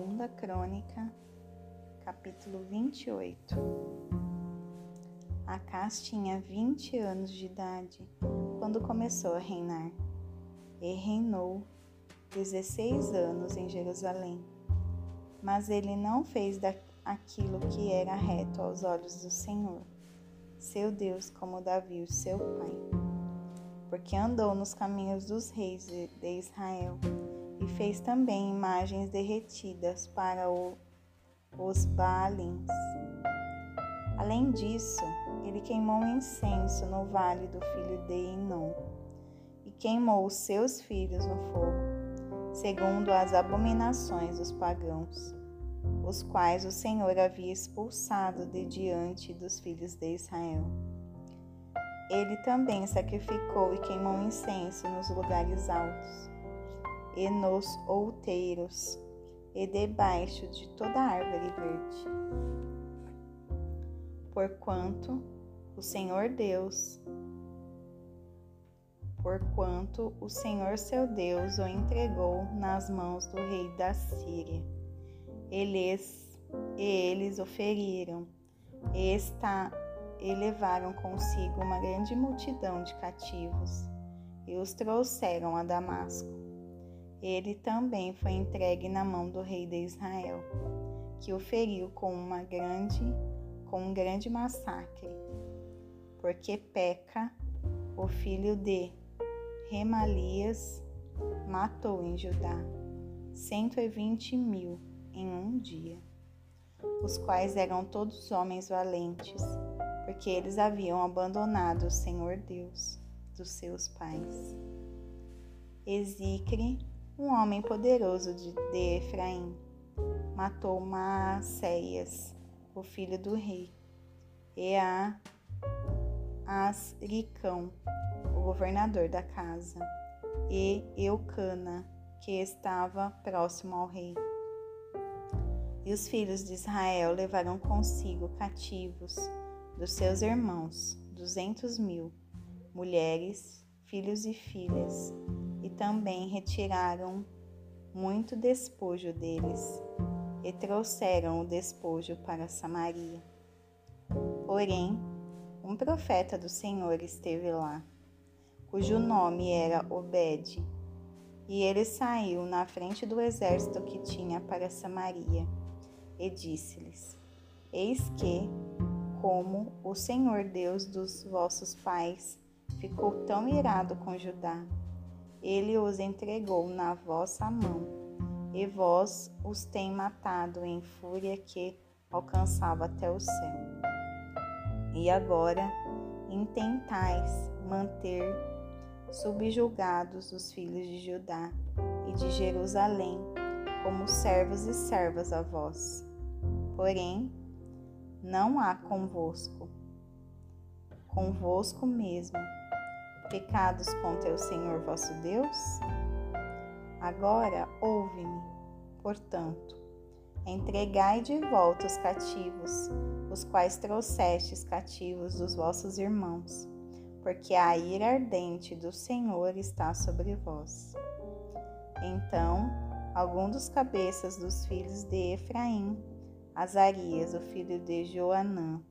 Segunda Crônica, capítulo 28. Acas tinha 20 anos de idade quando começou a reinar, e reinou 16 anos em Jerusalém. Mas ele não fez aquilo que era reto aos olhos do Senhor, seu Deus, como Davi, seu pai, porque andou nos caminhos dos reis de Israel e fez também imagens derretidas para o, os Baalins. Além disso, ele queimou incenso no vale do filho de Enom e queimou os seus filhos no fogo, segundo as abominações dos pagãos, os quais o Senhor havia expulsado de diante dos filhos de Israel. Ele também sacrificou e queimou incenso nos lugares altos e nos outeiros, e debaixo de toda árvore verde. Porquanto o Senhor Deus, porquanto o Senhor seu Deus o entregou nas mãos do rei da Síria. Eles, e eles o feriram, e, está, e levaram consigo uma grande multidão de cativos, e os trouxeram a Damasco ele também foi entregue na mão do rei de Israel, que o feriu com uma grande com um grande massacre, porque Peca, o filho de Remalias, matou em Judá cento e vinte mil em um dia, os quais eram todos homens valentes, porque eles haviam abandonado o Senhor Deus dos seus pais. Ezicre um homem poderoso de, de Efraim matou Maacéias, o filho do rei, e a Asricão, o governador da casa, e Eucana, que estava próximo ao rei. E os filhos de Israel levaram consigo cativos dos seus irmãos, duzentos mil, mulheres, filhos e filhas, e também retiraram muito despojo deles e trouxeram o despojo para Samaria. Porém, um profeta do Senhor esteve lá, cujo nome era Obed, e ele saiu na frente do exército que tinha para Samaria, e disse-lhes: Eis que, como o Senhor Deus dos vossos pais ficou tão irado com Judá, ele os entregou na vossa mão, e vós os tem matado em fúria que alcançava até o céu. E agora intentais manter subjugados os filhos de Judá e de Jerusalém como servos e servas a vós. Porém, não há convosco, convosco mesmo, pecados contra o Senhor vosso Deus? Agora ouve-me, portanto, entregai de volta os cativos, os quais trouxestes cativos dos vossos irmãos, porque a ira ardente do Senhor está sobre vós. Então, algum dos cabeças dos filhos de Efraim, Azarias, o filho de Joanã,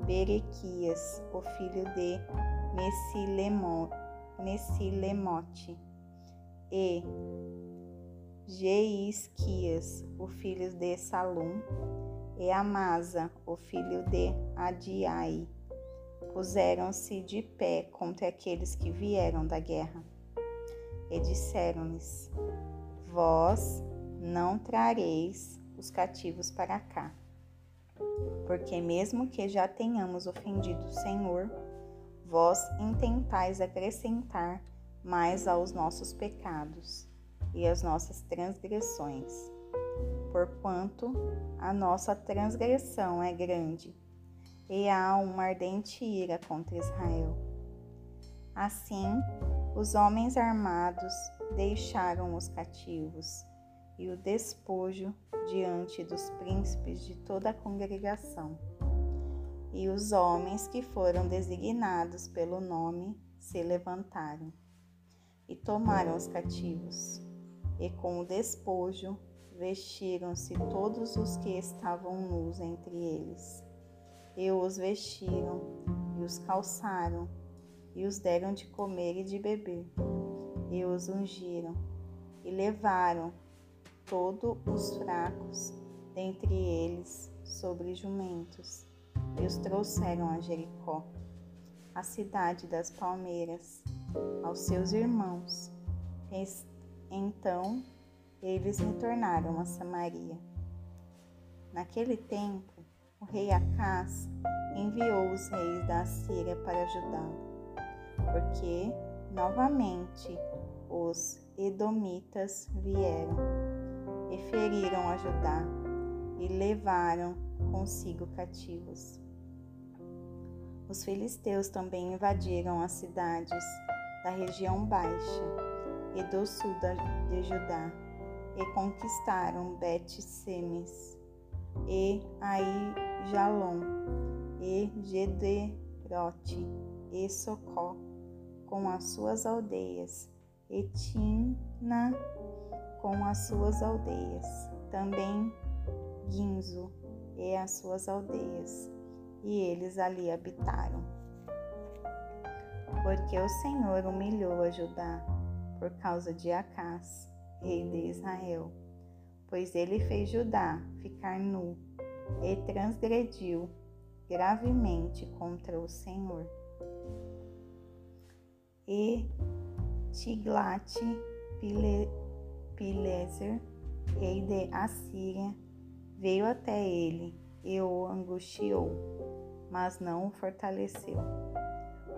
Berequias, o filho de Messilemote e Geisquias, o filho de Salum, e Amasa, o filho de Adiai, puseram-se de pé contra aqueles que vieram da guerra. E disseram-lhes: Vós não trareis os cativos para cá, porque mesmo que já tenhamos ofendido o Senhor, vós intentais acrescentar mais aos nossos pecados e às nossas transgressões, porquanto a nossa transgressão é grande e há uma ardente ira contra Israel. Assim, os homens armados deixaram os cativos e o despojo diante dos príncipes de toda a congregação e os homens que foram designados pelo nome se levantaram e tomaram os cativos, e com o despojo vestiram-se todos os que estavam nus entre eles. E os vestiram, e os calçaram, e os deram de comer e de beber, e os ungiram, e levaram todos os fracos dentre eles sobre jumentos, e os trouxeram a Jericó, a cidade das palmeiras, aos seus irmãos. Então eles retornaram a Samaria. Naquele tempo, o rei Acás enviou os reis da Síria para ajudá-lo, porque novamente os edomitas vieram e feriram a Judá e levaram consigo cativos. Os filisteus também invadiram as cidades da região baixa e do sul de Judá e conquistaram Bet-Semes e Aijalon e Gederote e Socó com as suas aldeias e Tina com as suas aldeias, também Guinzo e as suas aldeias, e eles ali habitaram. Porque o Senhor humilhou a Judá por causa de Acás, rei de Israel, pois ele fez Judá ficar nu e transgrediu gravemente contra o Senhor. E Tiglat-Pileser, rei de Assíria, veio até ele e o angustiou, mas não o fortaleceu,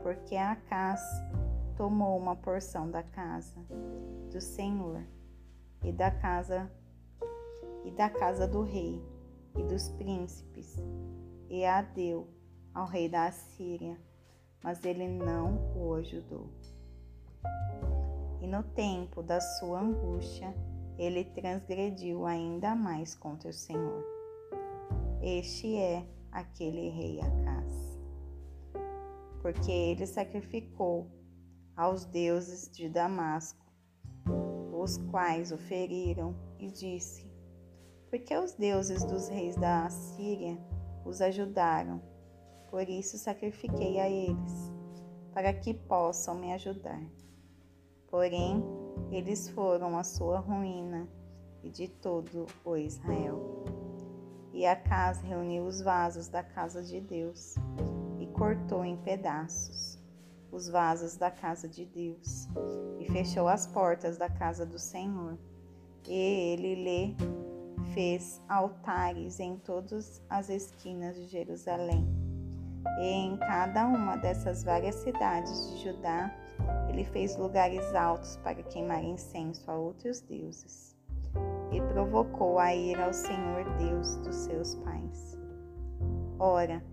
porque Acás tomou uma porção da casa do Senhor e da casa e da casa do rei e dos príncipes, e a deu ao rei da Assíria, mas ele não o ajudou. E no tempo da sua angústia, ele transgrediu ainda mais contra o Senhor. Este é aquele rei Acás, porque ele sacrificou aos deuses de Damasco, os quais o feriram, e disse: porque os deuses dos reis da Assíria os ajudaram. Por isso sacrifiquei a eles, para que possam me ajudar. Porém, eles foram a sua ruína e de todo o Israel. E Acas reuniu os vasos da casa de Deus e cortou em pedaços os vasos da casa de Deus e fechou as portas da casa do Senhor. E ele lhe fez altares em todas as esquinas de Jerusalém. E em cada uma dessas várias cidades de Judá, ele fez lugares altos para queimar incenso a outros deuses. E provocou a ira ao Senhor Deus dos seus pais. Ora,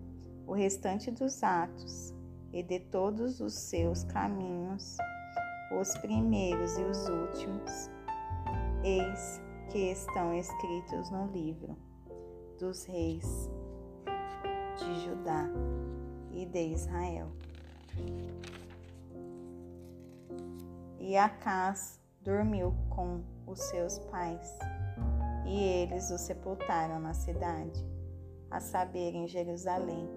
o restante dos atos e de todos os seus caminhos, os primeiros e os últimos, eis que estão escritos no livro dos reis de Judá e de Israel. E Acás dormiu com os seus pais, e eles o sepultaram na cidade, a saber, em Jerusalém,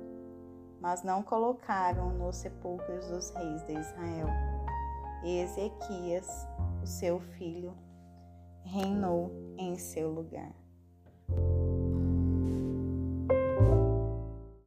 mas não colocaram nos sepulcros dos reis de Israel. E Ezequias, o seu filho, reinou em seu lugar.